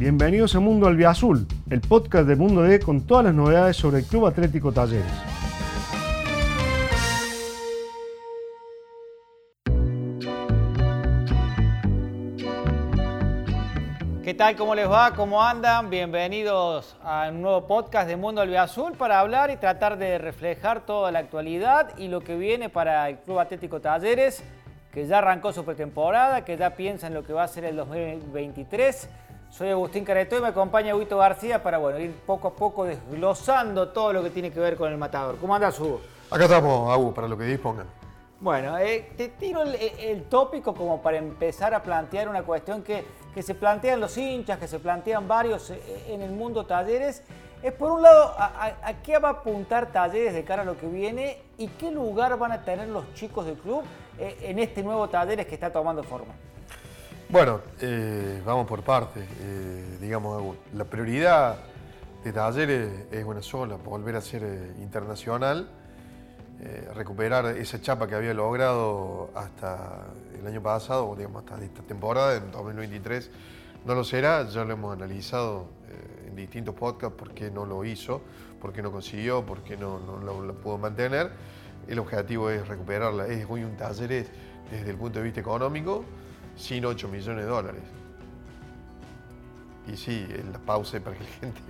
Bienvenidos a Mundo Albiazul, el podcast de Mundo D con todas las novedades sobre el Club Atlético Talleres. ¿Qué tal? ¿Cómo les va? ¿Cómo andan? Bienvenidos a un nuevo podcast de Mundo Albiazul para hablar y tratar de reflejar toda la actualidad y lo que viene para el Club Atlético Talleres, que ya arrancó su pretemporada, que ya piensa en lo que va a ser el 2023 soy Agustín Careto y me acompaña Huito García para bueno, ir poco a poco desglosando todo lo que tiene que ver con el matador. ¿Cómo andas, Hugo? Acá estamos, Agus, para lo que dispongan. Bueno, eh, te tiro el, tópico como para empezar a plantear una cuestión que, que, se plantean los hinchas, que se plantean varios eh, en el mundo talleres. Es por un lado, a, a, qué va a apuntar talleres de cara a lo que viene y qué lugar van a tener los chicos del club eh, en este nuevo talleres que está tomando forma. Bueno, eh, vamos por partes. Eh, digamos, la prioridad de Talleres es una sola, volver a ser eh, internacional, recuperar esa chapa que había logrado hasta el año pasado, digamos hasta esta temporada, en 2023, no lo será, ya lo hemos analizado en distintos podcasts por qué no lo hizo, por qué no consiguió, por qué no, lo, pudo mantener. El objetivo es recuperarla. Es hoy un Talleres desde el punto de vista económico, sin 8 millones de dólares. Y sí, la pausa para que la gente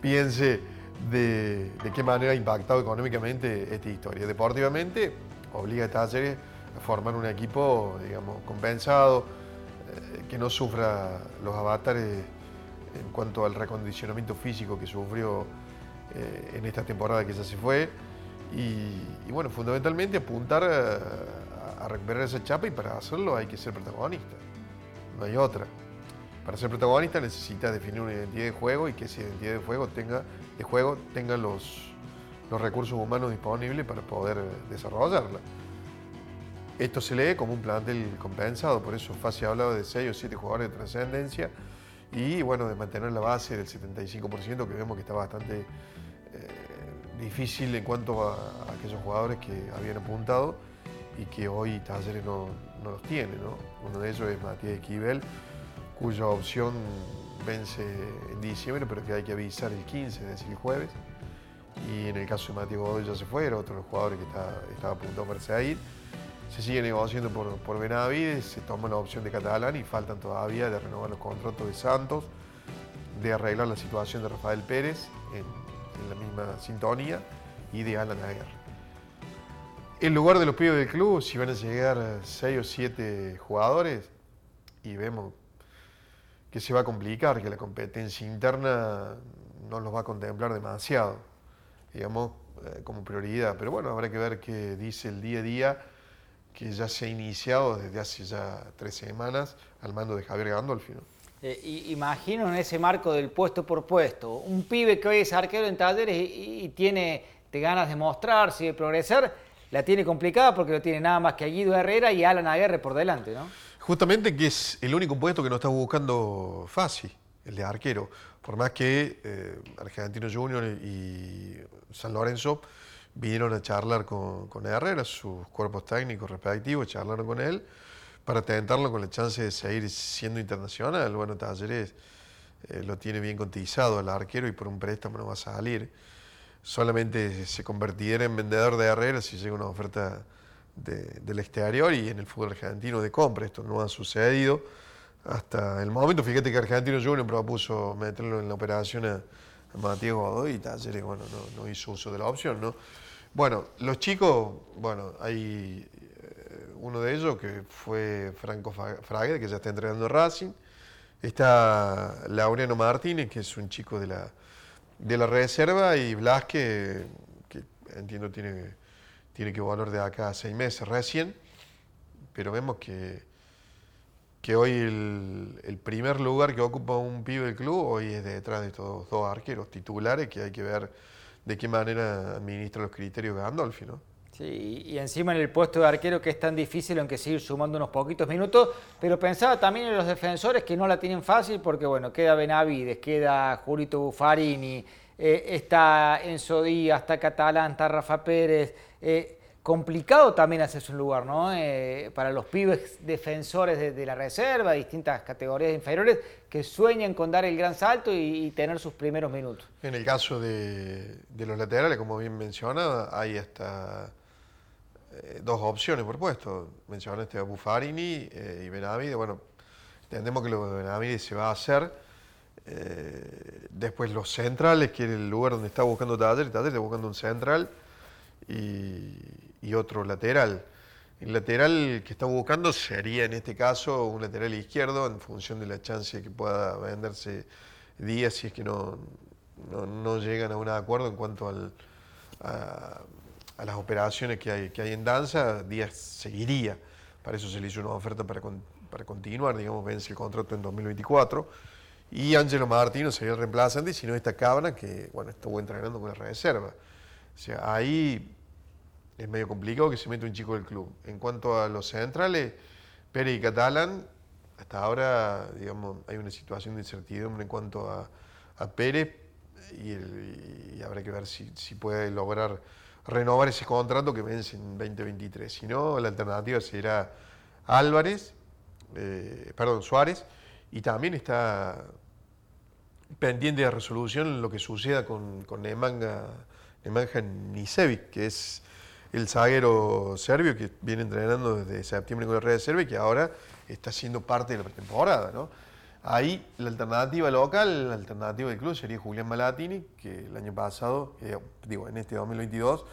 piense de, qué manera ha impactado económicamente esta historia. Deportivamente, obliga a Talleres a formar un equipo, digamos, compensado, eh, que no sufra los avatares en cuanto al recondicionamiento físico que sufrió eh, en esta temporada que ya se fue. Y, bueno, fundamentalmente apuntar a, a recuperar esa chapa y para hacerlo hay que ser protagonista. No hay otra. Para ser protagonista necesita definir una identidad de juego y que esa identidad de juego tenga, de juego tenga los, los recursos humanos disponibles para poder desarrollarla. Esto se lee como un plantel compensado, por eso Fasi ha hablado de 6 o 7 jugadores de trascendencia y bueno, de mantener la base del 75% que vemos que está bastante eh, difícil en cuanto a aquellos jugadores que habían apuntado y que hoy Talleres no, los tiene. Uno de ellos es Matías Esquivel, cuya opción vence en diciembre, pero que hay que avisar el 15, es decir, el jueves. Y en el caso de Matías Godoy ya se fue, era otro de los jugadores que está, estaba apuntado para ir. Se sigue negociando por, por Benavides, se toma la opción de Catalán y faltan todavía de renovar los contratos de Santos, de arreglar la situación de Rafael Pérez en, en la misma sintonía y de Alan Aguirre. El lugar de los pibes del club, si van a llegar seis o siete jugadores, y vemos que se va a complicar, que la competencia interna no los va a contemplar demasiado, digamos, eh, como prioridad. Pero bueno, habrá que ver qué dice el día a día, que ya se ha iniciado desde hace ya tres semanas al mando de Javier Gandolfi. Eh, imagino en ese marco del puesto por puesto, un pibe que hoy es arquero en talleres y, y tiene ganas de mostrarse y de progresar la tiene complicada porque no tiene nada más que a Guido Herrera y Alan Aguirre por delante, ¿no? Justamente que es el único puesto que no está buscando fácil, el de arquero. Por más que eh, Argentino Junior y San Lorenzo vinieron a charlar con, Herrera, sus cuerpos técnicos respectivos, charlaron con él para tentarlo con la chance de seguir siendo internacional. Bueno, Talleres eh, lo tiene bien cotizado al arquero y por un préstamo no va a salir solamente se convertiría en vendedor de Herrera si llega una oferta del exterior y en el fútbol argentino de compra. Esto no ha sucedido hasta el momento. Fíjate que Argentino Junior propuso meterlo en la operación a, Matías Godoy y Talleres bueno, no, hizo uso de la opción. ¿no? Bueno, los chicos, bueno, hay eh, uno de ellos que fue Franco Frague, que ya está entrenando Racing. Está Laureano Martínez, que es un chico de la de la reserva y Blas que, entiendo tiene, tiene que volver de acá a seis meses recién, pero vemos que, que hoy el, primer lugar que ocupa un pibe del club hoy es detrás de estos dos arqueros titulares que hay que ver de qué manera administra los criterios de Gandolfi, ¿no? Sí, y encima en el puesto de arquero que es tan difícil, aunque seguir sumando unos poquitos minutos, pero pensaba también en los defensores que no la tienen fácil porque, bueno, queda Benavides, queda Jurito Buffarini, eh, está Enzo Díaz, está Catalán, está Rafa Pérez. Eh, complicado también hacerse un lugar, ¿no? Eh, para los pibes defensores de, la reserva, distintas categorías inferiores, que sueñan con dar el gran salto y, tener sus primeros minutos. En el caso de, los laterales, como bien menciona, hay hasta eh, dos opciones por puesto. Mencionaste a Buffarini eh, y Benavide. Bueno, entendemos que lo de Benavide se va a hacer. después los centrales, que es el lugar donde está buscando Taller, Taller está buscando un central. Y, otro lateral. El lateral que está buscando sería en este caso un lateral izquierdo en función de la chance que pueda venderse Díaz si es que no, no, llegan a un acuerdo en cuanto al, las operaciones que hay, que hay en danza, Díaz seguiría. Para eso se le hizo una oferta para, para continuar, digamos, vence el contrato en 2024. Y Ángelo Martino sería el reemplazante, y si no está Cabana, que bueno, estuvo entrenando con la reserva. O sea, ahí es medio complicado que se meta un chico del club. En cuanto a los centrales, Pérez y Catalán, hasta ahora, digamos, hay una situación de incertidumbre en cuanto a, Pérez y, habrá que ver si, puede lograr renovar ese contrato que vence en 2023. Si no, la alternativa será Álvarez, eh, perdón, Suárez, y también está pendiente de resolución lo que suceda con, con Nemanja, Nemanja Nisevic, que es el zaguero serbio que viene entrenando desde septiembre con la de Serbia y que ahora está siendo parte de la pretemporada. ¿no? Ahí la alternativa local, la alternativa del club sería Julián Malatini, que el año pasado, eh, digo, en este 2022,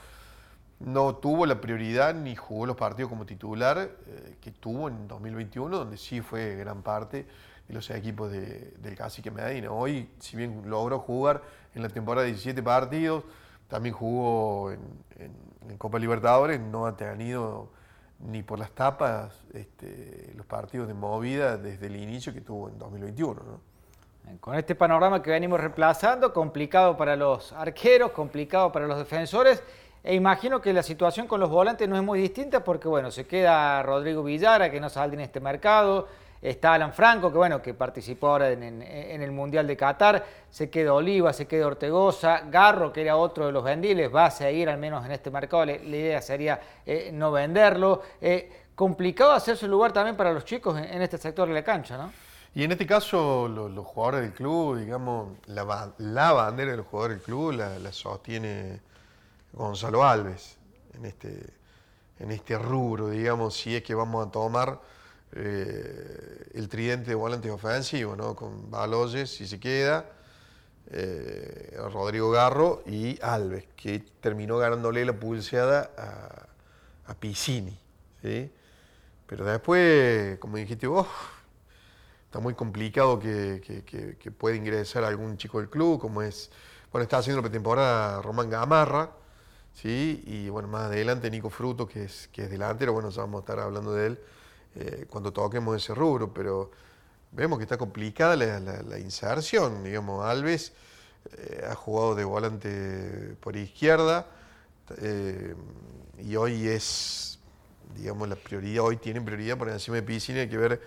no tuvo la prioridad ni jugó los partidos como titular eh, que tuvo en 2021, donde sí fue gran parte de los equipos del Cacique Medina. Hoy, si bien logró jugar en la temporada 17 partidos, también jugó en Copa Libertadores no ha tenido ni por las tapas este, los partidos de movida desde el inicio que tuvo en 2021. Con este panorama que venimos reemplazando, complicado para los arqueros, complicado para los defensores, e imagino que la situación con los volantes no es muy distinta porque, bueno, se queda Rodrigo Villara, que no sale en este mercado, Está Alan Franco, que bueno, que participó ahora en, el Mundial de Qatar. Se queda Oliva, se queda Ortegoza. Garro, que era otro de los vendiles, va a seguir al menos en este mercado. La, idea sería eh, no venderlo. Eh, complicado hacerse lugar también para los chicos en, este sector de la cancha, ¿no? Y en este caso, los jugadores del club, digamos, la, bandera de los jugadores del club la, sostiene Gonzalo Alves en este, en este rubro, digamos, si es que vamos a tomar eh, el tridente de volantes ofensivos, ¿no? con Baloyes, si se queda, eh, Rodrigo Garro y Alves, que terminó ganándole la pulseada a, a Piscini. Pero después, como dijiste vos, está muy complicado que, que, pueda ingresar algún chico del club, como es, bueno, está haciendo la pretemporada Román Gamarra, ¿sí? y bueno, más adelante Nico Fruto, que es, que es delantero, bueno, ya vamos a estar hablando de él eh, cuando toquemos ese rubro, pero vemos que está complicada la, inserción. Digamos, Alves eh, ha jugado de volante por izquierda eh, y hoy es, digamos, la prioridad, hoy tienen prioridad por encima de Piscina, hay que ver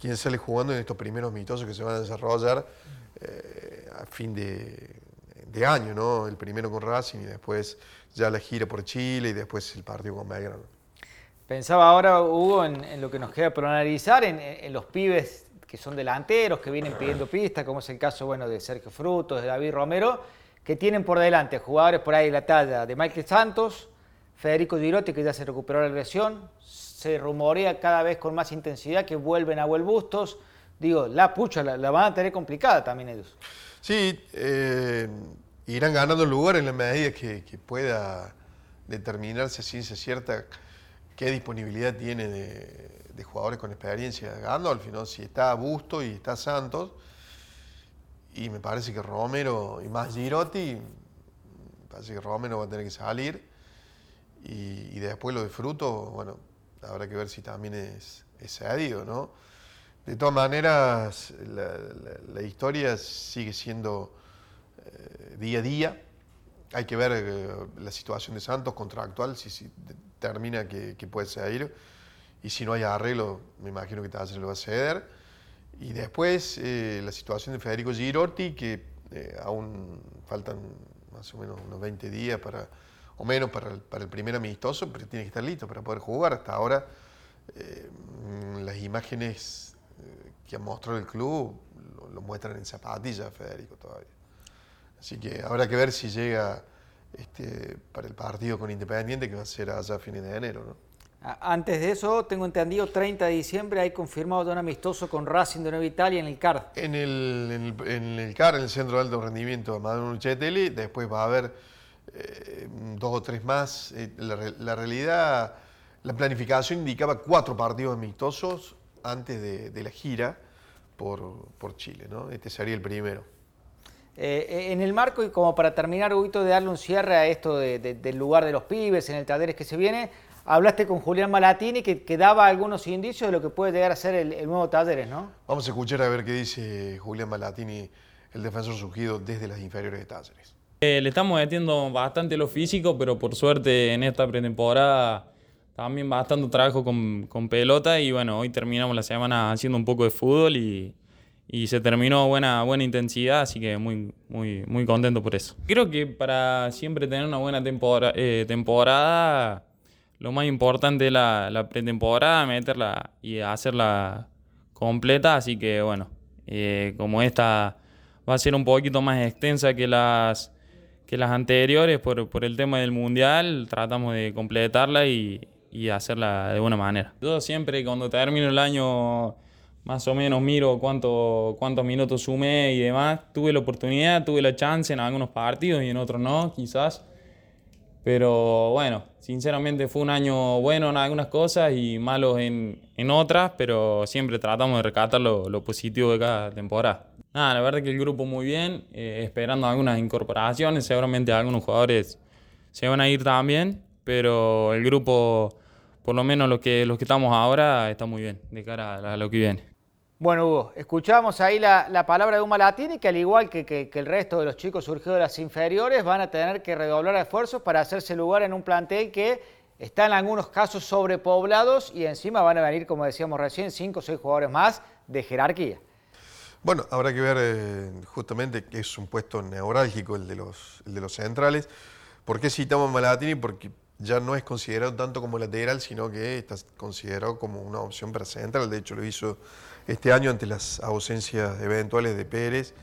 quién sale jugando en estos primeros mitosos que se van a desarrollar a fin de, de, año, ¿no? El primero con Racing y después ya la gira por Chile y después el partido con Belgrano. Pensaba ahora, Hugo, en, lo que nos queda por analizar, en, los pibes que son delanteros, que vienen pidiendo pista, como es el caso bueno, de Sergio Frutos, de David Romero, que tienen por delante jugadores por ahí de la talla de Michael Santos, Federico Girotti, que ya se recuperó la lesión, se rumorea cada vez con más intensidad que vuelven a Huel Bustos. Digo, la pucha, la, van a tener complicada también ellos. Sí, eh, irán ganando lugar en la medida que, que pueda determinarse ciencia cierta qué disponibilidad tiene de, jugadores con experiencia Gandolf, ¿no? si está Busto y está Santos, y me parece que Romero y más Girotti, me parece que Romero va a tener que salir, y, después lo de Fruto, bueno, habrá que ver si también es, es cedido, ¿no? De todas maneras, la, historia sigue siendo eh, día a día. Hay que ver eh, la situación de Santos contractual, si, si termina que, puede seguir. Y si no hay arreglo, me imagino que se lo va a ceder. Y después eh, la situación de Federico Girotti, que eh, aún faltan más o menos unos 20 días para o menos para el, primer amistoso, pero tiene que estar listo para poder jugar. Hasta ahora eh, las imágenes que ha mostrado el club lo, muestran en zapatillas, Federico, todavía. Así que habrá que ver si llega este, para el partido con Independiente, que va a ser allá a fines de enero. ¿no? Antes de eso, tengo entendido, 30 de diciembre hay confirmado de un amistoso con Racing de Nueva Italia en el CAR. En el, en el, CAR, en el Centro de Alto Rendimiento de Maduro Chetelli, después va a haber eh, dos o tres más. Eh, la, realidad, la planificación indicaba cuatro partidos amistosos antes de, la gira por, por, Chile, ¿no? Este sería el primero. Eh, en el marco, y como para terminar, Huguito, de darle un cierre a esto del lugar de los pibes, en el talleres que se viene, hablaste con Julián Malatini que, que, daba algunos indicios de lo que puede llegar a ser el, nuevo Talleres, ¿no? Vamos a escuchar a ver qué dice Julián Malatini, el defensor surgido desde las inferiores de Talleres. Eh, le estamos metiendo bastante lo físico, pero por suerte en esta pretemporada también bastante trabajo con, con, pelota y bueno, hoy terminamos la semana haciendo un poco de fútbol y, y se terminó buena, buena intensidad, así que muy, muy, muy contento por eso. Creo que para siempre tener una buena temporada, eh, temporada lo más importante es la, la, pretemporada, meterla y hacerla completa. Así que bueno, eh, como esta va a ser un poquito más extensa que las, que las anteriores por, por el tema del mundial, tratamos de completarla y, y hacerla de buena manera. Yo siempre cuando termino el año más o menos miro cuánto, cuántos minutos sumé y demás. Tuve la oportunidad, tuve la chance en algunos partidos y en otros no, quizás. Pero bueno, sinceramente fue un año bueno en algunas cosas y malo en, en otras, pero siempre tratamos de rescatar lo, lo, positivo de cada temporada. Nada, la verdad que el grupo muy bien, eh, esperando algunas incorporaciones, seguramente algunos jugadores se van a ir también, pero el grupo, por lo menos los que, los que estamos ahora, está muy bien de cara a lo que viene. Bueno, Hugo, escuchamos ahí la, palabra de un Malatini, que al igual que, el resto de los chicos surgidos de las inferiores, van a tener que redoblar esfuerzos para hacerse lugar en un plantel que está en algunos casos sobrepoblados y encima van a venir, como decíamos recién, cinco o seis jugadores más de jerarquía. Bueno, habrá que ver eh, justamente que es un puesto neurálgico el de los, de los centrales. ¿Por qué citamos a Malatini? Porque ya no es considerado tanto como lateral, sino que está considerado como una opción para central. De hecho, lo hizo este año ante las ausencias eventuales de Pérez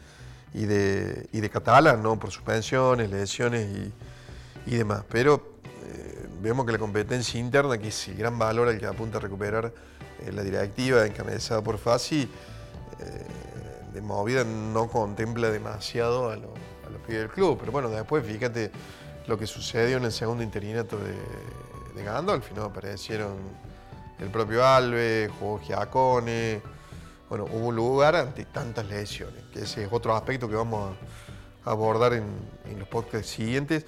y de, y de Catalán, ¿no? por suspensiones, lesiones y, demás. Pero eh, vemos que la competencia interna, que es el gran valor al que apunta a recuperar eh, la directiva encabezada por Fasi, eh, de movida no contempla demasiado a, a los pies del club. Pero bueno, después fíjate lo que sucedió en el segundo interinato de, de ¿no? Aparecieron el propio Alves, jugó Giacone, bueno, hubo lugar ante tantas lesiones, que ese es otro aspecto que vamos a abordar en, los podcasts siguientes.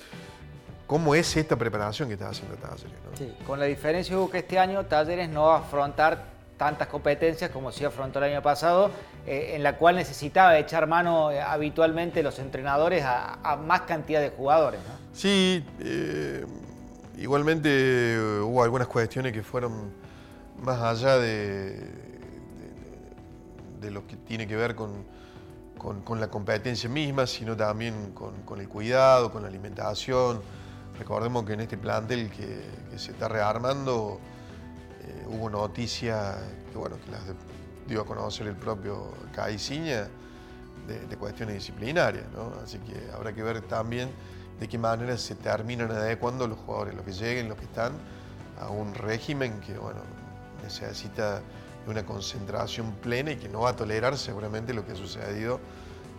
¿Cómo es esta preparación que está haciendo Talleres? Sí, con la diferencia que este año Talleres no va a afrontar tantas competencias como sí afrontó el año pasado, eh, en la cual necesitaba echar mano eh, habitualmente los entrenadores a, más cantidad de jugadores. Sí, eh, igualmente hubo algunas cuestiones que fueron más allá de, de lo que tiene que ver con, la competencia misma, sino también con, el cuidado, con la alimentación. Recordemos que en este plantel que, se está rearmando eh, hubo noticias que, bueno, las dio a conocer el propio Caiciña de, de cuestiones disciplinarias, Así que habrá que ver también de qué manera se terminan adecuando los jugadores, los que lleguen, los que están, a un régimen que, bueno, necesita una concentración plena y que no va a tolerar seguramente lo que ha sucedido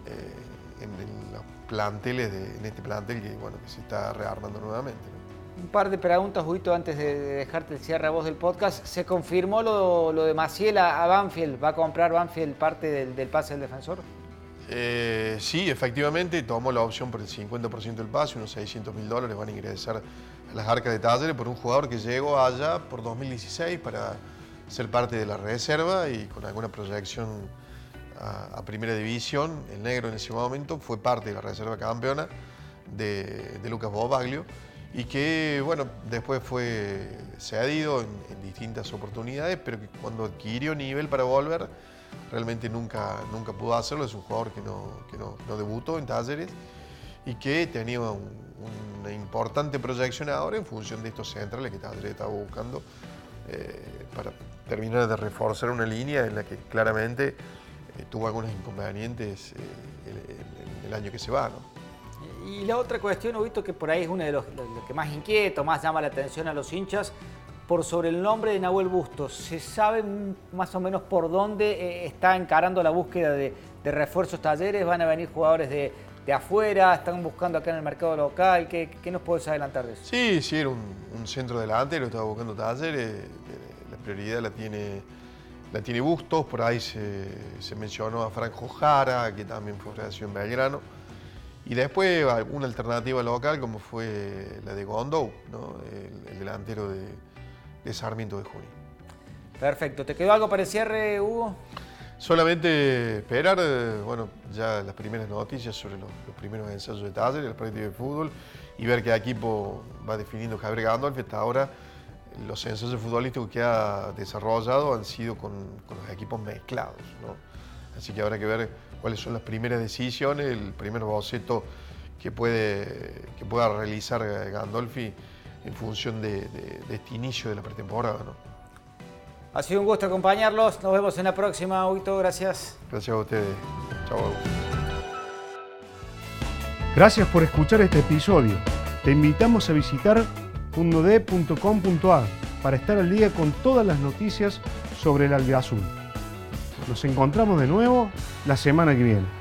eh, en, los planteles, de, en este plantel que, bueno, que se está rearmando nuevamente. Un par de preguntas, Huito, antes de dejarte el cierre a voz del podcast. ¿Se confirmó lo, de Maciel a, Banfield? ¿Va a comprar Banfield parte del, pase del defensor? Eh, sí, efectivamente, tomó la opción por el 50% del pase, unos 600 mil dólares van a ingresar a las arcas de talleres por un jugador que llegó allá por 2016 para ser parte de la reserva y con alguna proyección a, primera división. El negro en ese momento fue parte de la reserva campeona de, Lucas Bobaglio y que bueno, después fue cedido en, distintas oportunidades, pero que cuando adquirió nivel para volver, realmente nunca, nunca pudo hacerlo. Es un jugador que no, que no, debutó en talleres y que tenía un, una importante proyección ahora en función de estos centrales que Talleres estaba buscando eh, para terminar de reforzar una línea en la que claramente eh, tuvo algunos inconvenientes el, el, año que se va. ¿no? Y la otra cuestión, he visto que por ahí es uno de los, que más inquieto, más llama la atención a los hinchas, por sobre el nombre de Nahuel Bustos. ¿Se sabe más o menos por dónde está encarando la búsqueda de, refuerzos talleres? ¿Van a venir jugadores de, afuera, están buscando acá en el mercado local. ¿Qué, nos puedes adelantar de eso? Sí, sí, era un, centro delante, lo estaba buscando Talleres. Eh, la prioridad la tiene, la tiene Bustos, por ahí se, mencionó a Franco Jara, que también fue en Belgrano. Y después una alternativa local como fue la de Gondou, el, delantero de, de Sarmiento de Junín. Perfecto. ¿Te quedó algo para el cierre, Hugo? Solamente esperar, eh, bueno, ya las primeras noticias sobre los, primeros ensayos de taller, el partido de fútbol y ver qué equipo va definiendo Javier Gandolf. Hasta ahora los ensayos futbolísticos que ha desarrollado han sido con, los equipos mezclados, ¿no? Así que habrá que ver cuáles son las primeras decisiones, el primer boceto que, puede, que pueda realizar Gandolfi en función de, de este inicio de la pretemporada, ¿no? Ha sido un gusto acompañarlos. Nos vemos en la próxima, Huito. Gracias. Gracias a ustedes. Chao. Gracias por escuchar este episodio. Te invitamos a visitar fundod.com.ar para estar al día con todas las noticias sobre el albiazul. Nos encontramos de nuevo la semana que viene.